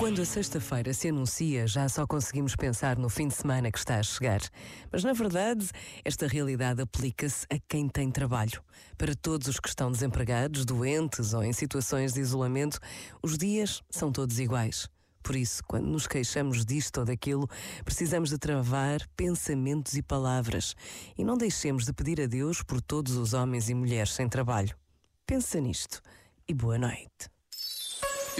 Quando a sexta-feira se anuncia, já só conseguimos pensar no fim de semana que está a chegar. Mas, na verdade, esta realidade aplica-se a quem tem trabalho. Para todos os que estão desempregados, doentes ou em situações de isolamento, os dias são todos iguais. Por isso, quando nos queixamos disto ou daquilo, precisamos de travar pensamentos e palavras e não deixemos de pedir a Deus por todos os homens e mulheres sem trabalho. Pensa nisto e boa noite.